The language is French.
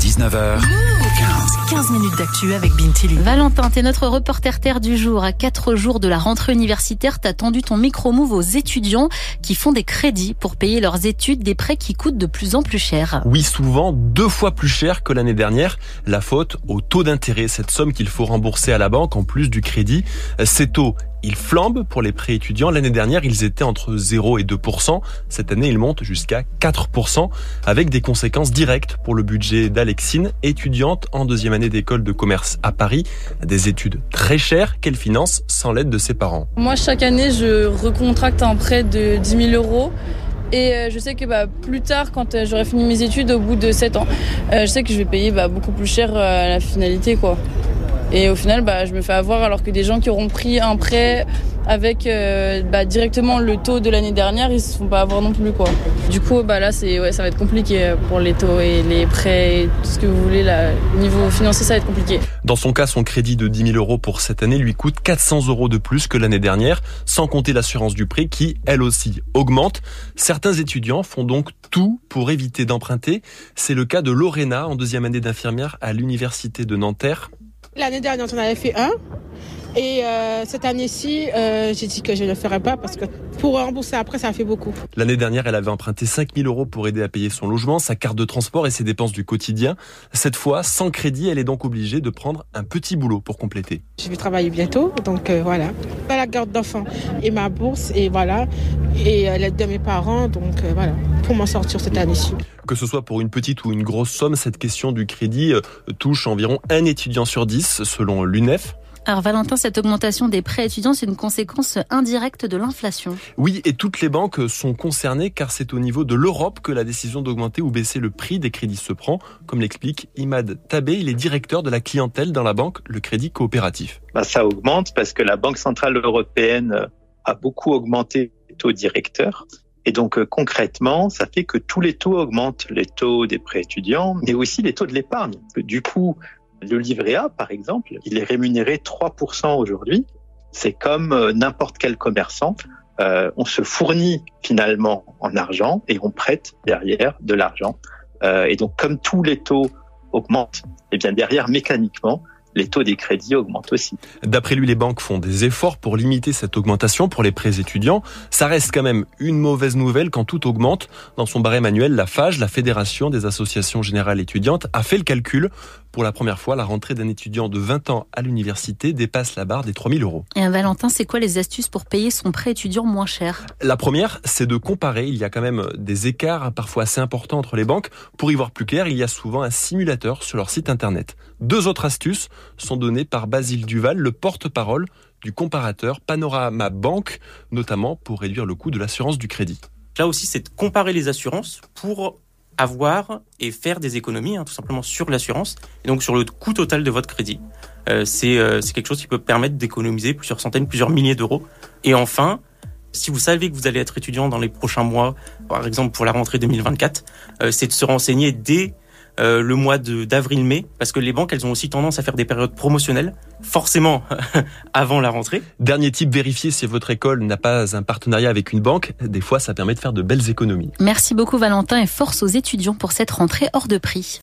Jusqu'à 19h. 15. 15 minutes d'actu avec Bintili. Valentin, t'es notre reporter terre du jour. À 4 jours de la rentrée universitaire, t'as tendu ton micro-move aux étudiants qui font des crédits pour payer leurs études, des prêts qui coûtent de plus en plus cher. Oui, souvent deux fois plus cher que l'année dernière. La faute au taux d'intérêt, cette somme qu'il faut rembourser à la banque en plus du crédit. Ces taux ils flambent pour les prêts étudiants. L'année dernière, ils étaient entre 0 et 2% Cette année, ils montent jusqu'à 4% avec des conséquences directes pour le budget d'Alexine, étudiante en deuxième année d'école de commerce à Paris. Des études très chères qu'elle finance sans l'aide de ses parents. Moi, chaque année, je recontracte un prêt de 10 000 euros. Et euh, je sais que bah, plus tard, quand euh, j'aurai fini mes études, au bout de 7 ans, euh, je sais que je vais payer bah, beaucoup plus cher à la finalité. quoi. Et au final, bah, je me fais avoir alors que des gens qui auront pris un prêt avec euh, bah, directement le taux de l'année dernière, ils se font pas avoir non plus quoi. Du coup, bah là, c'est ouais, ça va être compliqué pour les taux et les prêts, et tout ce que vous voulez. Là, niveau financier, ça va être compliqué. Dans son cas, son crédit de 10 000 euros pour cette année lui coûte 400 euros de plus que l'année dernière, sans compter l'assurance du prêt qui, elle aussi, augmente. Certains étudiants font donc tout pour éviter d'emprunter. C'est le cas de Lorena en deuxième année d'infirmière à l'université de Nanterre. L'année dernière, on avait fait un. Et euh, cette année-ci, euh, j'ai dit que je ne le ferais pas parce que pour rembourser après, ça fait beaucoup. L'année dernière, elle avait emprunté 5000 euros pour aider à payer son logement, sa carte de transport et ses dépenses du quotidien. Cette fois, sans crédit, elle est donc obligée de prendre un petit boulot pour compléter. Je vais travailler bientôt, donc euh, voilà. La garde d'enfants et ma bourse, et voilà. Et l'aide de mes parents, donc voilà, pour m'en sortir cette année-ci. Que ce soit pour une petite ou une grosse somme, cette question du crédit touche environ un étudiant sur dix, selon l'UNEF. Alors Valentin, cette augmentation des prêts étudiants, c'est une conséquence indirecte de l'inflation. Oui, et toutes les banques sont concernées car c'est au niveau de l'Europe que la décision d'augmenter ou baisser le prix des crédits se prend, comme l'explique Imad Tabé, il est directeur de la clientèle dans la banque Le Crédit Coopératif. Bah, ça augmente parce que la Banque Centrale Européenne a beaucoup augmenté les taux directeurs. Et donc euh, concrètement, ça fait que tous les taux augmentent, les taux des prêts étudiants, mais aussi les taux de l'épargne. Du coup, le livret A, par exemple, il est rémunéré 3% aujourd'hui. C'est comme euh, n'importe quel commerçant. Euh, on se fournit finalement en argent et on prête derrière de l'argent. Euh, et donc, comme tous les taux augmentent, et eh bien derrière, mécaniquement, les taux des crédits augmentent aussi. D'après lui, les banques font des efforts pour limiter cette augmentation pour les prêts étudiants. Ça reste quand même une mauvaise nouvelle quand tout augmente. Dans son barème annuel, la FAGE, la Fédération des associations générales étudiantes, a fait le calcul. Pour la première fois, la rentrée d'un étudiant de 20 ans à l'université dépasse la barre des 3000 euros. Et un Valentin, c'est quoi les astuces pour payer son prêt étudiant moins cher? La première, c'est de comparer. Il y a quand même des écarts parfois assez importants entre les banques. Pour y voir plus clair, il y a souvent un simulateur sur leur site internet. Deux autres astuces sont données par Basile Duval, le porte-parole du comparateur Panorama Banque, notamment pour réduire le coût de l'assurance du crédit. Là aussi, c'est de comparer les assurances pour avoir et faire des économies, hein, tout simplement sur l'assurance, et donc sur le coût total de votre crédit. Euh, euh, c'est quelque chose qui peut permettre d'économiser plusieurs centaines, plusieurs milliers d'euros. Et enfin, si vous savez que vous allez être étudiant dans les prochains mois, par exemple pour la rentrée 2024, euh, c'est de se renseigner dès euh, le mois d'avril-mai, parce que les banques, elles ont aussi tendance à faire des périodes promotionnelles, forcément avant la rentrée. Dernier type, vérifier si votre école n'a pas un partenariat avec une banque. Des fois, ça permet de faire de belles économies. Merci beaucoup Valentin et force aux étudiants pour cette rentrée hors de prix.